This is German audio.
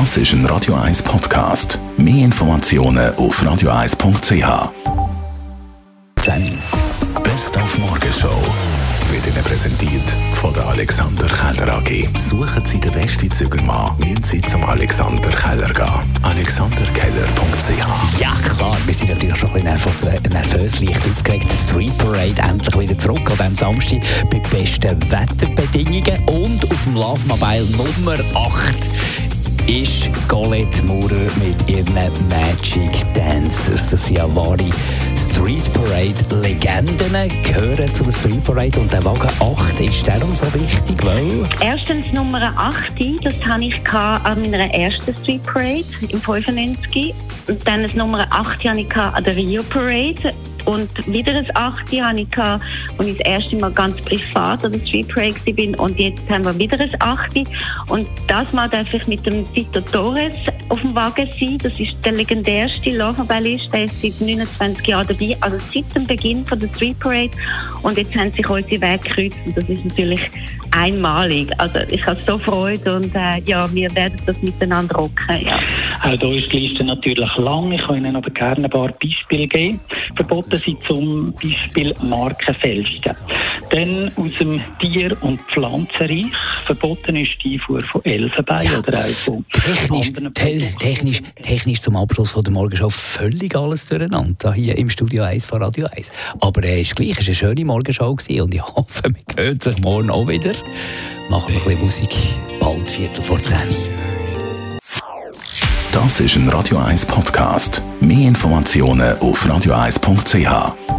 Das ist ein Radio 1 Podcast. Mehr Informationen auf radio1.ch. Best auf Morgenshow wird Ihnen präsentiert von der Alexander Keller AG. Suchen Sie den besten Zügelmann, müssen Sie zum Alexander Keller gehen. AlexanderKeller.ch Ja, klar, wir sind natürlich schon ein bisschen nervös, leicht aufgeregt. Street Parade endlich wieder zurück an diesem Samstag bei besten Wetterbedingungen und auf dem Love Mobile Nummer 8 ist Colette Maurer mit ihren Magic Dancers. Das sind ja wahre Street Parade Legenden, gehören zu der Street Parade und der Wagen 8 ist darum so wichtig, weil... Erstens Nummer 8, das hatte ich an meiner ersten Street Parade im 95. Und dann das Nummer 8 hatte ich an der Rio Parade und wieder ein 8 hatte ich, als ich das erste Mal ganz privat an der Street Parade war. Und jetzt haben wir wieder ein 8. Und das Mal darf ich mit dem Tito Torres auf dem Wagen sein. Das ist der legendärste Laufmobillist. Der ist seit 29 Jahren dabei, also seit dem Beginn von der Street Parade. Und jetzt haben sich unsere Wege gekreuzt. Und das ist natürlich einmalig. Also ich habe so Freude und äh, ja, wir werden das miteinander rocken. Ja. Auch da ist die Liste natürlich lang. Ich kann Ihnen aber gerne ein paar Beispiele geben. Verboten sind zum Beispiel Markenfälschungen. Dann aus dem Tier- und Pflanzenreich. Verboten ist die Einfuhr von Elfenbein ja. oder auch von technisch, te technisch, technisch zum Abschluss von der Morgenshow völlig alles durcheinander. Hier im Studio 1 von Radio 1. Aber es äh, ist gleich, es war eine schöne Morgenshow gewesen und ich hoffe, wir hören sich morgen auch wieder. Machen wir ein bisschen Musik. Bald Viertel vor 10 Das ist ein Radio 1 Podcast. Mehr Informationen auf radio1.ch.